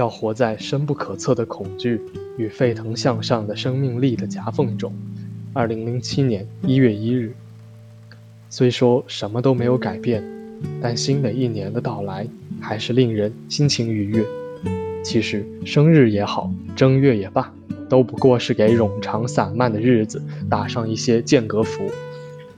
要活在深不可测的恐惧与沸腾向上的生命力的夹缝中。二零零七年一月一日，虽说什么都没有改变，但新的一年的到来还是令人心情愉悦。其实生日也好，正月也罢，都不过是给冗长散漫的日子打上一些间隔符，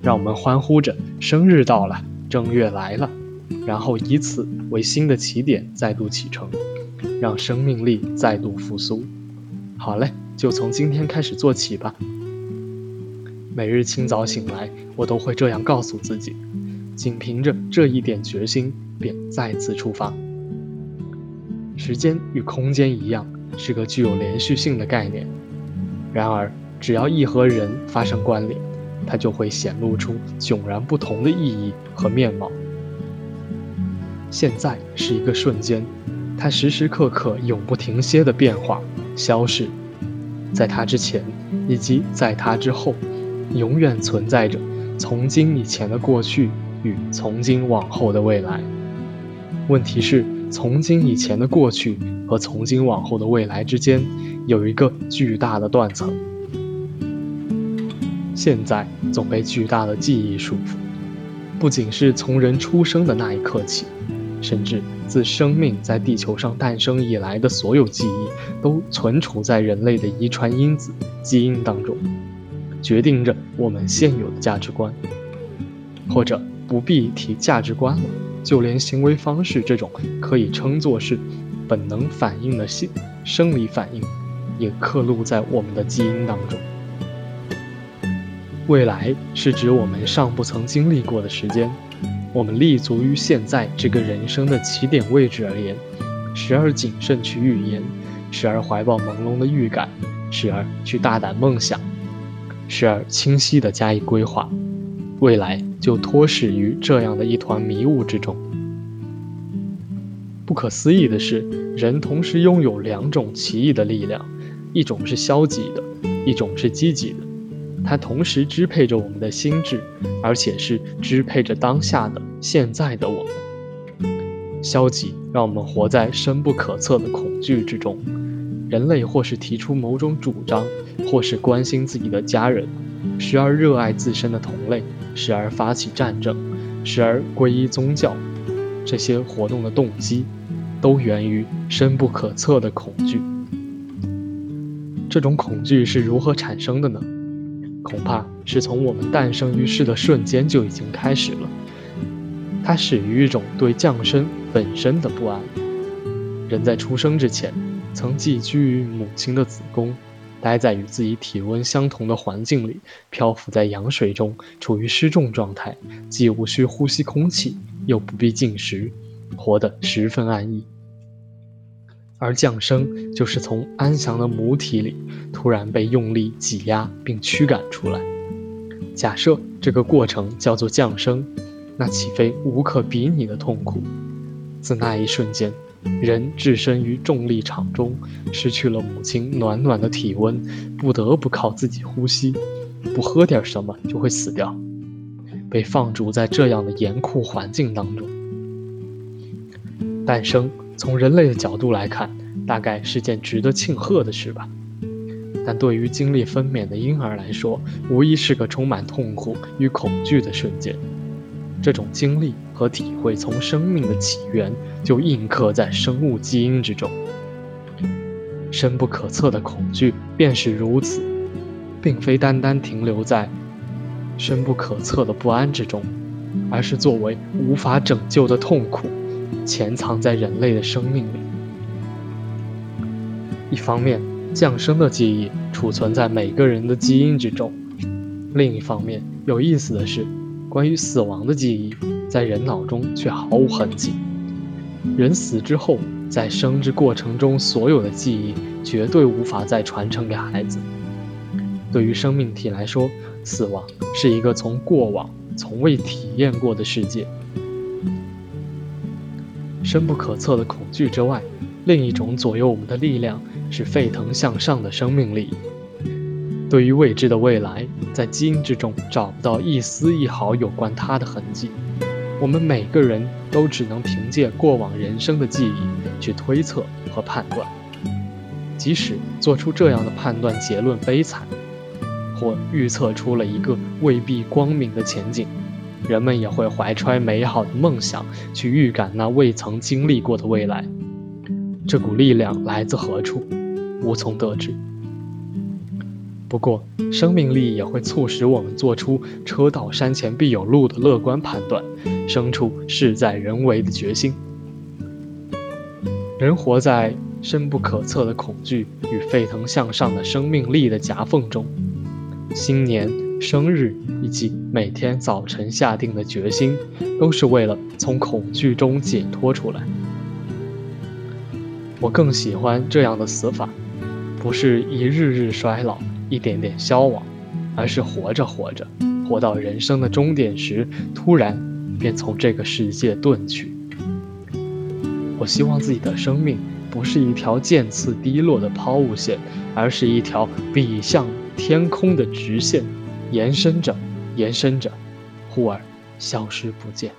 让我们欢呼着生日到了，正月来了，然后以此为新的起点，再度启程。让生命力再度复苏。好嘞，就从今天开始做起吧。每日清早醒来，我都会这样告诉自己，仅凭着这一点决心，便再次出发。时间与空间一样，是个具有连续性的概念。然而，只要一和人发生关联，它就会显露出迥然不同的意义和面貌。现在是一个瞬间。它时时刻刻永不停歇的变化、消逝，在它之前以及在它之后，永远存在着从今以前的过去与从今往后的未来。问题是，从今以前的过去和从今往后的未来之间有一个巨大的断层。现在总被巨大的记忆束缚，不仅是从人出生的那一刻起。甚至自生命在地球上诞生以来的所有记忆，都存储在人类的遗传因子基因当中，决定着我们现有的价值观。或者不必提价值观了，就连行为方式这种可以称作是本能反应的性生理反应，也刻录在我们的基因当中。未来是指我们尚不曾经历过的时间。我们立足于现在这个人生的起点位置而言，时而谨慎去预言，时而怀抱朦胧的预感，时而去大胆梦想，时而清晰地加以规划，未来就托始于这样的一团迷雾之中。不可思议的是，人同时拥有两种奇异的力量，一种是消极的，一种是积极的。它同时支配着我们的心智，而且是支配着当下的、现在的我们。消极让我们活在深不可测的恐惧之中。人类或是提出某种主张，或是关心自己的家人，时而热爱自身的同类，时而发起战争，时而皈依宗教。这些活动的动机，都源于深不可测的恐惧。这种恐惧是如何产生的呢？恐怕是从我们诞生于世的瞬间就已经开始了。它始于一种对降生本身的不安。人在出生之前，曾寄居于母亲的子宫，待在与自己体温相同的环境里，漂浮在羊水中，处于失重状态，既无需呼吸空气，又不必进食，活得十分安逸。而降生就是从安详的母体里突然被用力挤压并驱赶出来。假设这个过程叫做降生，那岂非无可比拟的痛苦？自那一瞬间，人置身于重力场中，失去了母亲暖暖的体温，不得不靠自己呼吸，不喝点什么就会死掉，被放逐在这样的严酷环境当中。诞生。从人类的角度来看，大概是件值得庆贺的事吧。但对于经历分娩的婴儿来说，无疑是个充满痛苦与恐惧的瞬间。这种经历和体会，从生命的起源就印刻在生物基因之中。深不可测的恐惧便是如此，并非单单停留在深不可测的不安之中，而是作为无法拯救的痛苦。潜藏在人类的生命里。一方面，降生的记忆储存在每个人的基因之中；另一方面，有意思的是，关于死亡的记忆在人脑中却毫无痕迹。人死之后，在生之过程中所有的记忆绝对无法再传承给孩子。对于生命体来说，死亡是一个从过往从未体验过的世界。深不可测的恐惧之外，另一种左右我们的力量是沸腾向上的生命力。对于未知的未来，在基因之中找不到一丝一毫有关它的痕迹。我们每个人都只能凭借过往人生的记忆去推测和判断。即使做出这样的判断结论悲惨，或预测出了一个未必光明的前景，人们也会怀揣美好的梦想去预感那未曾经历过的未来。这股力量来自何处，无从得知。不过，生命力也会促使我们做出“车到山前必有路”的乐观判断，生出事在人为的决心。人活在深不可测的恐惧与沸腾向上的生命力的夹缝中，新年、生日以及每天早晨下定的决心，都是为了从恐惧中解脱出来。我更喜欢这样的死法，不是一日日衰老。一点点消亡，而是活着活着，活到人生的终点时，突然便从这个世界遁去。我希望自己的生命不是一条渐次低落的抛物线，而是一条笔向天空的直线，延伸着，延伸着，忽而消失不见。